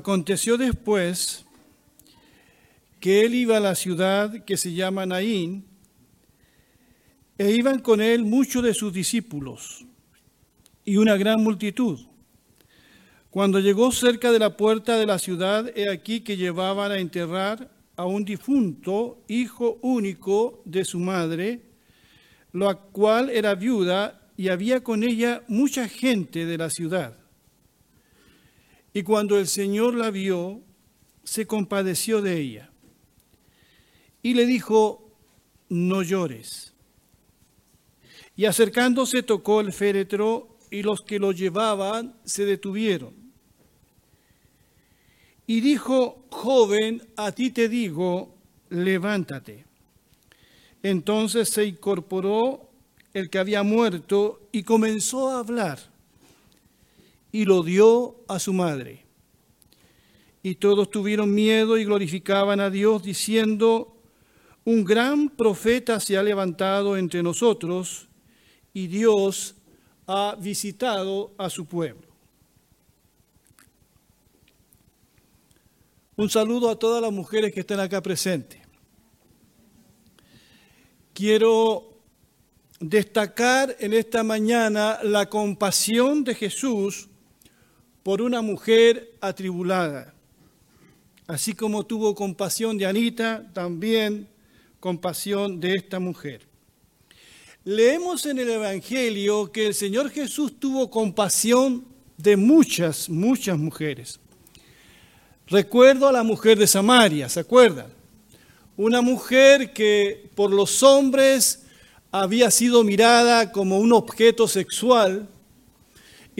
Aconteció después que él iba a la ciudad que se llama Naín, e iban con él muchos de sus discípulos y una gran multitud. Cuando llegó cerca de la puerta de la ciudad, he aquí que llevaban a enterrar a un difunto, hijo único de su madre, la cual era viuda y había con ella mucha gente de la ciudad. Y cuando el Señor la vio, se compadeció de ella y le dijo, no llores. Y acercándose tocó el féretro y los que lo llevaban se detuvieron. Y dijo, joven, a ti te digo, levántate. Entonces se incorporó el que había muerto y comenzó a hablar y lo dio a su madre. Y todos tuvieron miedo y glorificaban a Dios diciendo, un gran profeta se ha levantado entre nosotros y Dios ha visitado a su pueblo. Un saludo a todas las mujeres que están acá presentes. Quiero destacar en esta mañana la compasión de Jesús por una mujer atribulada. Así como tuvo compasión de Anita, también compasión de esta mujer. Leemos en el Evangelio que el Señor Jesús tuvo compasión de muchas, muchas mujeres. Recuerdo a la mujer de Samaria, ¿se acuerdan? Una mujer que por los hombres había sido mirada como un objeto sexual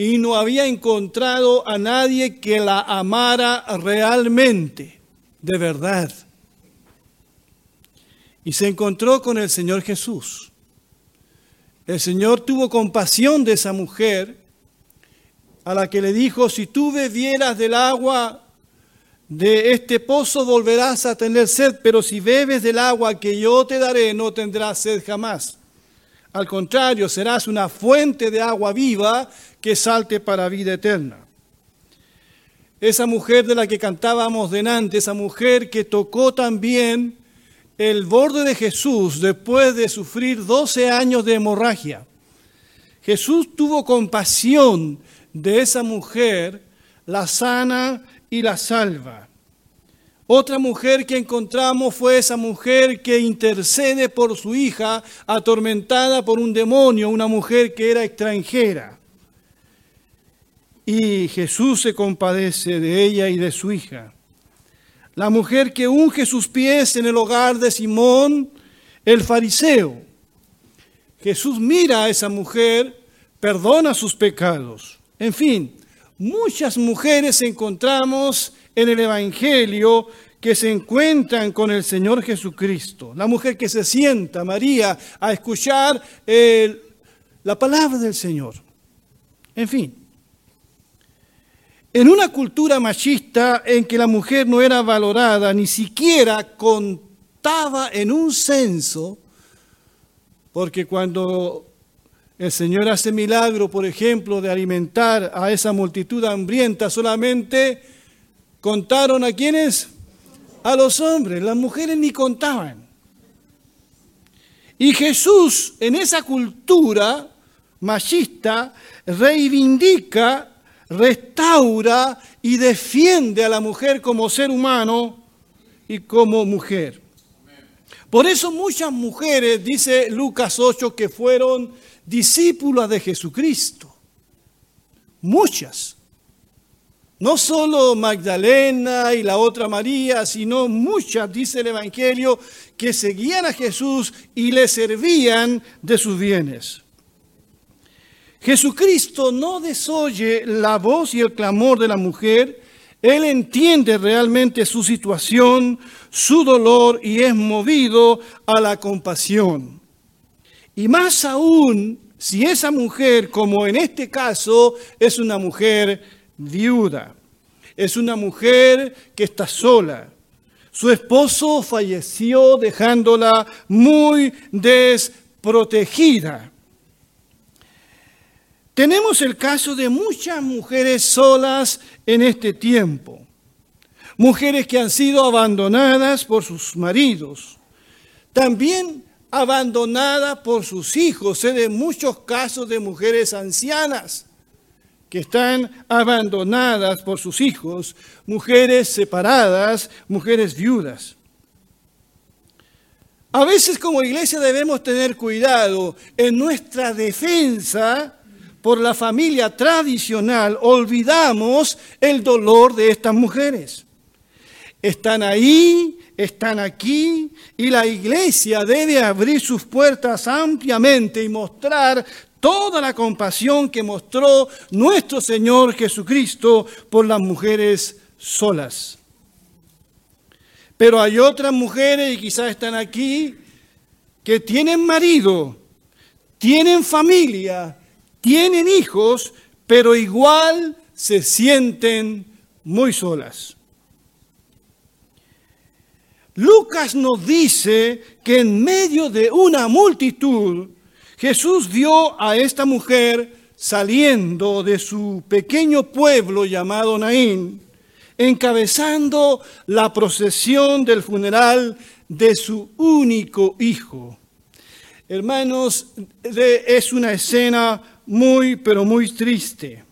y no había encontrado a nadie que la amara realmente, de verdad. Y se encontró con el Señor Jesús. El Señor tuvo compasión de esa mujer a la que le dijo, si tú bebieras del agua de este pozo volverás a tener sed, pero si bebes del agua que yo te daré no tendrás sed jamás. Al contrario, serás una fuente de agua viva que salte para vida eterna. Esa mujer de la que cantábamos delante, esa mujer que tocó también el borde de Jesús después de sufrir 12 años de hemorragia. Jesús tuvo compasión de esa mujer, la sana y la salva. Otra mujer que encontramos fue esa mujer que intercede por su hija atormentada por un demonio, una mujer que era extranjera. Y Jesús se compadece de ella y de su hija. La mujer que unge sus pies en el hogar de Simón, el fariseo. Jesús mira a esa mujer, perdona sus pecados. En fin, muchas mujeres encontramos en el Evangelio que se encuentran con el Señor Jesucristo. La mujer que se sienta, María, a escuchar la palabra del Señor. En fin, en una cultura machista en que la mujer no era valorada, ni siquiera contaba en un censo, porque cuando el Señor hace milagro, por ejemplo, de alimentar a esa multitud hambrienta, solamente contaron a quienes, a los hombres, las mujeres ni contaban. Y Jesús en esa cultura machista reivindica, restaura y defiende a la mujer como ser humano y como mujer. Por eso muchas mujeres, dice Lucas 8, que fueron discípulas de Jesucristo. Muchas. No solo Magdalena y la otra María, sino muchas, dice el Evangelio, que seguían a Jesús y le servían de sus bienes. Jesucristo no desoye la voz y el clamor de la mujer, Él entiende realmente su situación, su dolor y es movido a la compasión. Y más aún si esa mujer, como en este caso, es una mujer viuda, es una mujer que está sola. Su esposo falleció dejándola muy desprotegida. Tenemos el caso de muchas mujeres solas en este tiempo. mujeres que han sido abandonadas por sus maridos, también abandonadas por sus hijos. Sé de muchos casos de mujeres ancianas que están abandonadas por sus hijos, mujeres separadas, mujeres viudas. A veces como iglesia debemos tener cuidado en nuestra defensa por la familia tradicional, olvidamos el dolor de estas mujeres. Están ahí, están aquí, y la iglesia debe abrir sus puertas ampliamente y mostrar toda la compasión que mostró nuestro Señor Jesucristo por las mujeres solas. Pero hay otras mujeres, y quizás están aquí, que tienen marido, tienen familia, tienen hijos, pero igual se sienten muy solas. Lucas nos dice que en medio de una multitud, Jesús vio a esta mujer saliendo de su pequeño pueblo llamado Naín encabezando la procesión del funeral de su único hijo. Hermanos, es una escena muy, pero muy triste.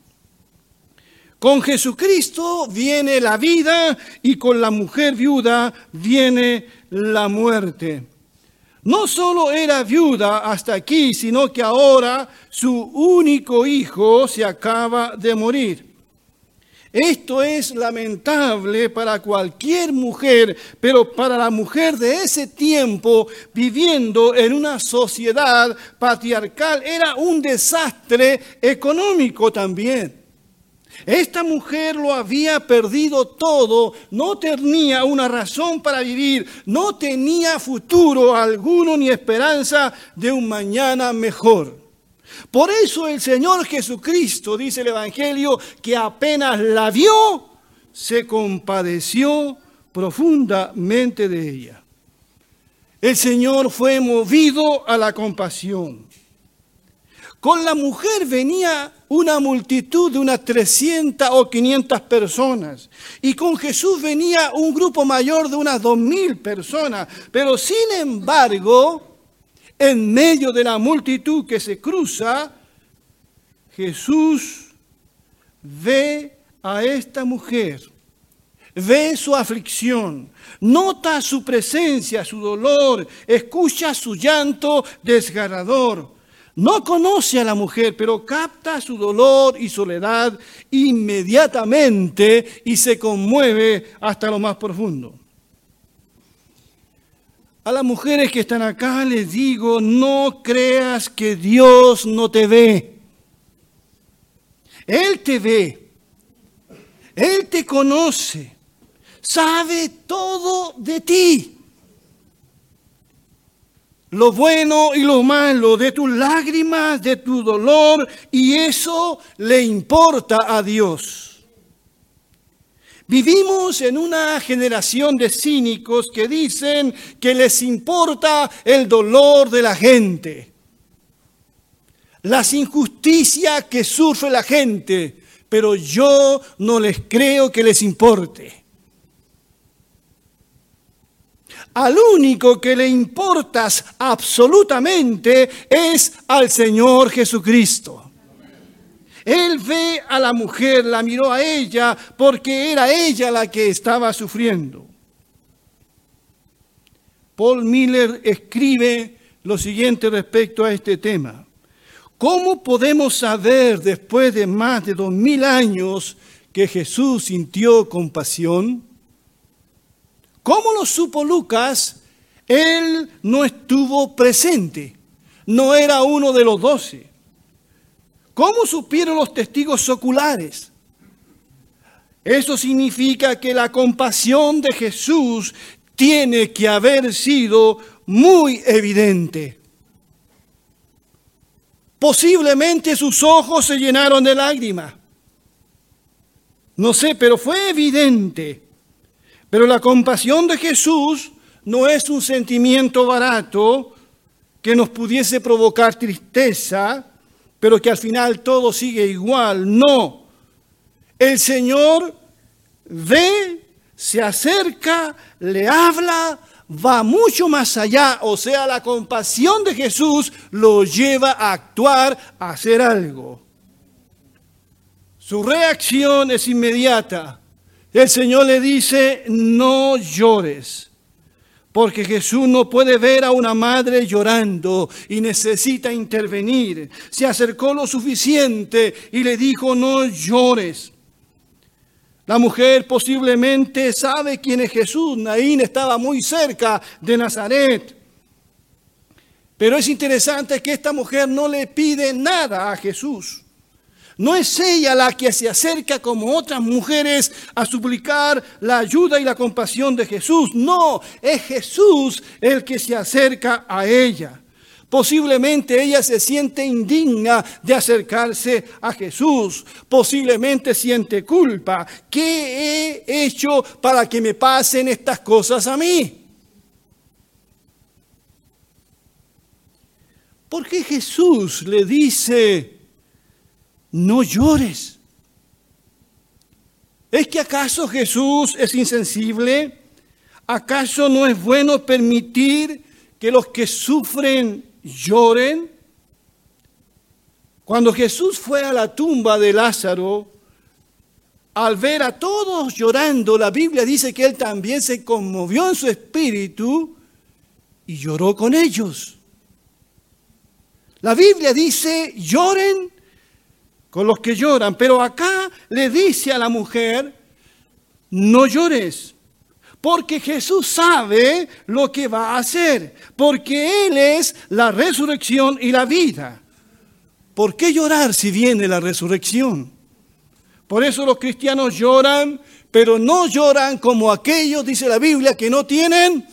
Con Jesucristo viene la vida y con la mujer viuda viene la muerte. No solo era viuda hasta aquí, sino que ahora su único hijo se acaba de morir. Esto es lamentable para cualquier mujer, pero para la mujer de ese tiempo, viviendo en una sociedad patriarcal, era un desastre económico también. Esta mujer lo había perdido todo, no tenía una razón para vivir, no tenía futuro alguno ni esperanza de un mañana mejor. Por eso el Señor Jesucristo, dice el Evangelio, que apenas la vio, se compadeció profundamente de ella. El Señor fue movido a la compasión. Con la mujer venía una multitud de unas 300 o 500 personas. Y con Jesús venía un grupo mayor de unas 2.000 personas. Pero sin embargo, en medio de la multitud que se cruza, Jesús ve a esta mujer, ve su aflicción, nota su presencia, su dolor, escucha su llanto desgarrador. No conoce a la mujer, pero capta su dolor y soledad inmediatamente y se conmueve hasta lo más profundo. A las mujeres que están acá les digo, no creas que Dios no te ve. Él te ve. Él te conoce. Sabe todo de ti. Lo bueno y lo malo, de tus lágrimas, de tu dolor, y eso le importa a Dios. Vivimos en una generación de cínicos que dicen que les importa el dolor de la gente, las injusticias que sufre la gente, pero yo no les creo que les importe. Al único que le importas absolutamente es al Señor Jesucristo. Él ve a la mujer, la miró a ella porque era ella la que estaba sufriendo. Paul Miller escribe lo siguiente respecto a este tema. ¿Cómo podemos saber después de más de dos mil años que Jesús sintió compasión? ¿Cómo lo supo Lucas? Él no estuvo presente, no era uno de los doce. ¿Cómo supieron los testigos oculares? Eso significa que la compasión de Jesús tiene que haber sido muy evidente. Posiblemente sus ojos se llenaron de lágrimas. No sé, pero fue evidente. Pero la compasión de Jesús no es un sentimiento barato que nos pudiese provocar tristeza, pero que al final todo sigue igual. No. El Señor ve, se acerca, le habla, va mucho más allá, o sea, la compasión de Jesús lo lleva a actuar, a hacer algo. Su reacción es inmediata. El Señor le dice, no llores, porque Jesús no puede ver a una madre llorando y necesita intervenir. Se acercó lo suficiente y le dijo, no llores. La mujer posiblemente sabe quién es Jesús. Naín estaba muy cerca de Nazaret. Pero es interesante que esta mujer no le pide nada a Jesús. No es ella la que se acerca como otras mujeres a suplicar la ayuda y la compasión de Jesús. No, es Jesús el que se acerca a ella. Posiblemente ella se siente indigna de acercarse a Jesús. Posiblemente siente culpa. ¿Qué he hecho para que me pasen estas cosas a mí? ¿Por qué Jesús le dice, no llores? ¿Es que acaso Jesús es insensible? ¿Acaso no es bueno permitir que los que sufren lloren. Cuando Jesús fue a la tumba de Lázaro, al ver a todos llorando, la Biblia dice que él también se conmovió en su espíritu y lloró con ellos. La Biblia dice, lloren con los que lloran, pero acá le dice a la mujer, no llores, porque Jesús sabe lo que va a hacer, porque Él es la resurrección y la vida. ¿Por qué llorar si viene la resurrección? Por eso los cristianos lloran, pero no lloran como aquellos, dice la Biblia, que no tienen,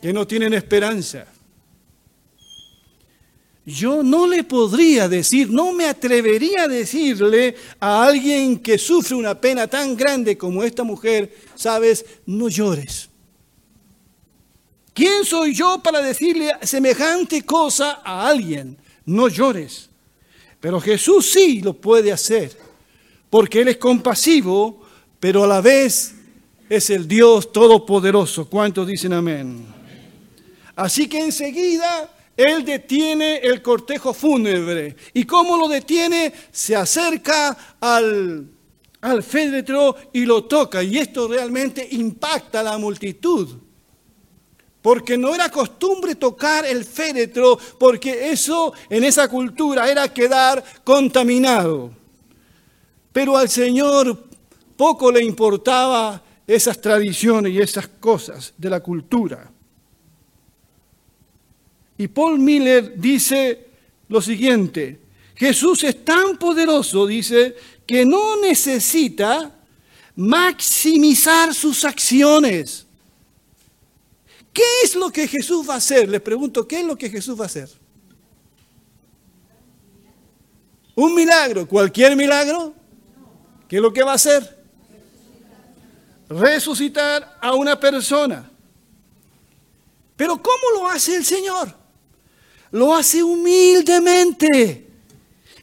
que no tienen esperanza. Yo no le podría decir, no me atrevería a decirle a alguien que sufre una pena tan grande como esta mujer, sabes, no llores. ¿Quién soy yo para decirle semejante cosa a alguien? No llores. Pero Jesús sí lo puede hacer, porque Él es compasivo, pero a la vez es el Dios todopoderoso. ¿Cuántos dicen amén? Así que enseguida él detiene el cortejo fúnebre. ¿Y cómo lo detiene? Se acerca al, al féretro y lo toca. Y esto realmente impacta a la multitud. Porque no era costumbre tocar el féretro, porque eso en esa cultura era quedar contaminado. Pero al Señor poco le importaba esas tradiciones y esas cosas de la cultura. Y Paul Miller dice lo siguiente, Jesús es tan poderoso, dice, que no necesita maximizar sus acciones. ¿Qué es lo que Jesús va a hacer? Les pregunto, ¿qué es lo que Jesús va a hacer? Un milagro, cualquier milagro. ¿Qué es lo que va a hacer? Resucitar a una persona. Pero ¿cómo lo hace el Señor? Lo hace humildemente.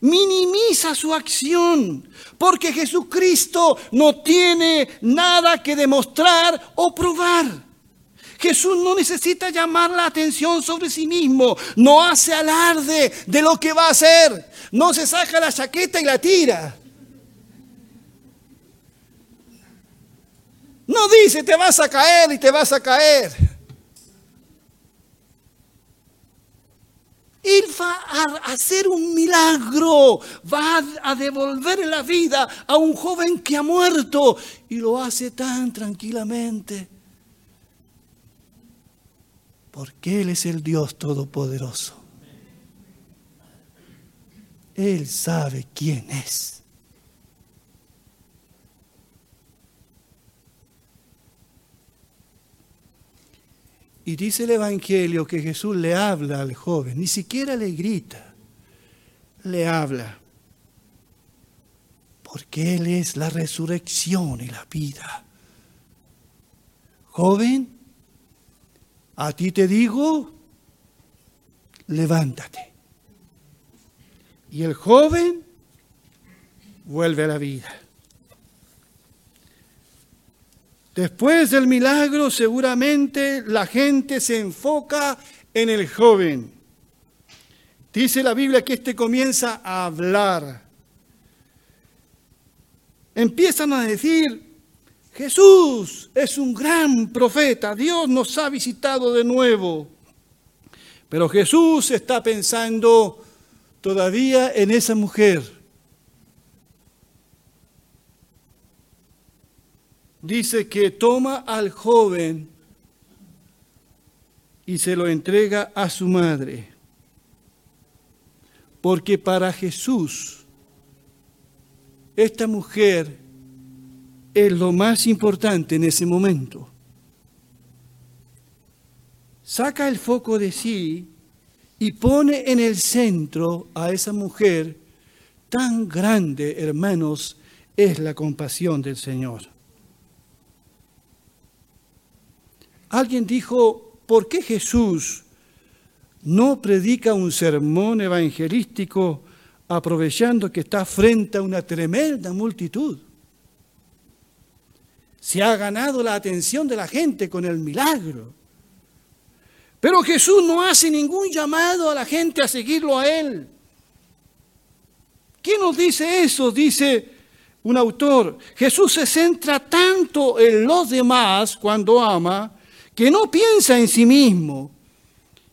Minimiza su acción, porque Jesucristo no tiene nada que demostrar o probar. Jesús no necesita llamar la atención sobre sí mismo, no hace alarde de lo que va a hacer, no se saca la chaqueta y la tira. No dice te vas a caer y te vas a caer. Él va a hacer un milagro, va a devolver la vida a un joven que ha muerto y lo hace tan tranquilamente. Porque Él es el Dios Todopoderoso. Él sabe quién es. Y dice el Evangelio que Jesús le habla al joven, ni siquiera le grita, le habla. Porque Él es la resurrección y la vida. Joven, a ti te digo, levántate. Y el joven vuelve a la vida. Después del milagro seguramente la gente se enfoca en el joven. Dice la Biblia que éste comienza a hablar. Empiezan a decir, Jesús es un gran profeta, Dios nos ha visitado de nuevo. Pero Jesús está pensando todavía en esa mujer. Dice que toma al joven y se lo entrega a su madre. Porque para Jesús, esta mujer es lo más importante en ese momento. Saca el foco de sí y pone en el centro a esa mujer tan grande, hermanos, es la compasión del Señor. Alguien dijo, ¿por qué Jesús no predica un sermón evangelístico aprovechando que está frente a una tremenda multitud? Se ha ganado la atención de la gente con el milagro. Pero Jesús no hace ningún llamado a la gente a seguirlo a Él. ¿Quién nos dice eso? Dice un autor. Jesús se centra tanto en los demás cuando ama que no piensa en sí mismo.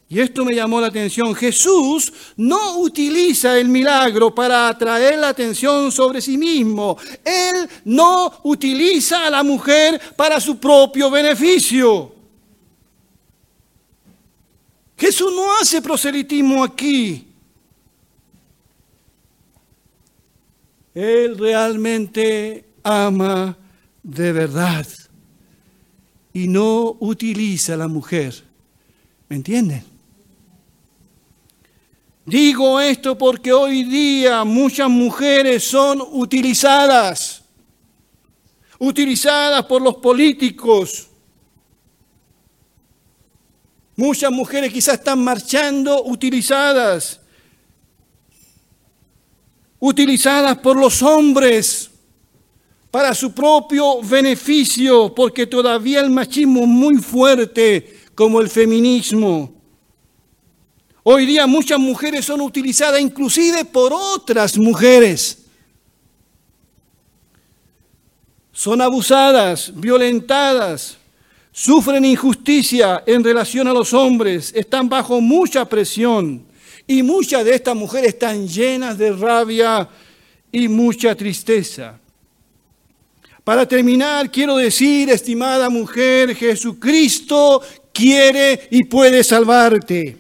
Y esto me llamó la atención. Jesús no utiliza el milagro para atraer la atención sobre sí mismo. Él no utiliza a la mujer para su propio beneficio. Jesús no hace proselitismo aquí. Él realmente ama de verdad y no utiliza a la mujer. ¿Me entienden? Digo esto porque hoy día muchas mujeres son utilizadas, utilizadas por los políticos, Muchas mujeres quizás están marchando utilizadas, utilizadas por los hombres para su propio beneficio, porque todavía el machismo es muy fuerte como el feminismo. Hoy día muchas mujeres son utilizadas inclusive por otras mujeres. Son abusadas, violentadas, sufren injusticia en relación a los hombres, están bajo mucha presión y muchas de estas mujeres están llenas de rabia y mucha tristeza. Para terminar, quiero decir, estimada mujer, Jesucristo quiere y puede salvarte.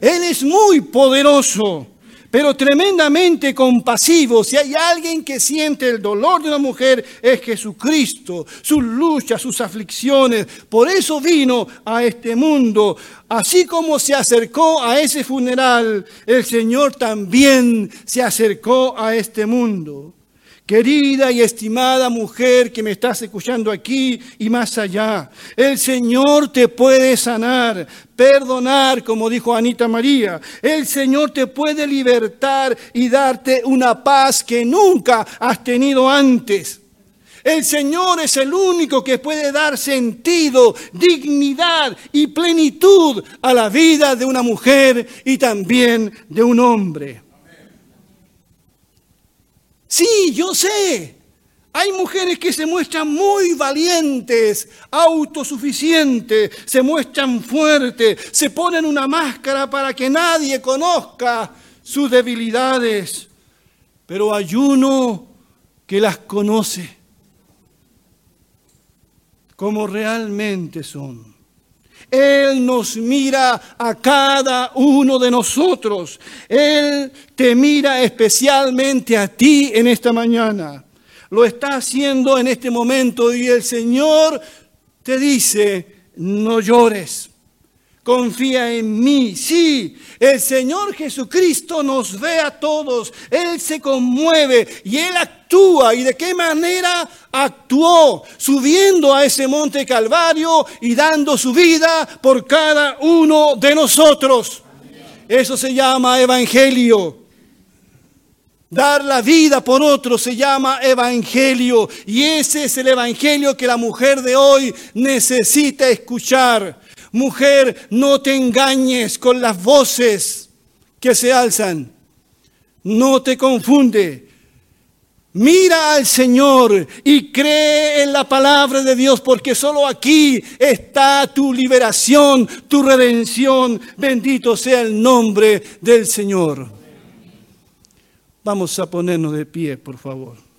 Él es muy poderoso pero tremendamente compasivo. Si hay alguien que siente el dolor de una mujer, es Jesucristo, sus luchas, sus aflicciones. Por eso vino a este mundo. Así como se acercó a ese funeral, el Señor también se acercó a este mundo. Querida y estimada mujer que me estás escuchando aquí y más allá, el Señor te puede sanar, perdonar, como dijo Anita María. El Señor te puede libertar y darte una paz que nunca has tenido antes. El Señor es el único que puede dar sentido, dignidad y plenitud a la vida de una mujer y también de un hombre. Sí, yo sé. Hay mujeres que se muestran muy valientes, autosuficientes, se muestran fuertes, se ponen una máscara para que nadie conozca sus debilidades. Pero hay uno que las conoce como realmente son. Él nos mira a cada uno de nosotros. Él te mira especialmente a ti en esta mañana. Lo está haciendo en este momento y el Señor te dice, no llores. Confía en mí. Sí, el Señor Jesucristo nos ve a todos. Él se conmueve y Él actúa. ¿Y de qué manera actuó? Subiendo a ese monte Calvario y dando su vida por cada uno de nosotros. Eso se llama evangelio. Dar la vida por otro se llama evangelio y ese es el evangelio que la mujer de hoy necesita escuchar. Mujer, no te engañes con las voces que se alzan. No te confunde. Mira al Señor y cree en la palabra de Dios, porque solo aquí está tu liberación, tu redención. Bendito sea el nombre del Señor. Vamos a ponernos de pie, por favor.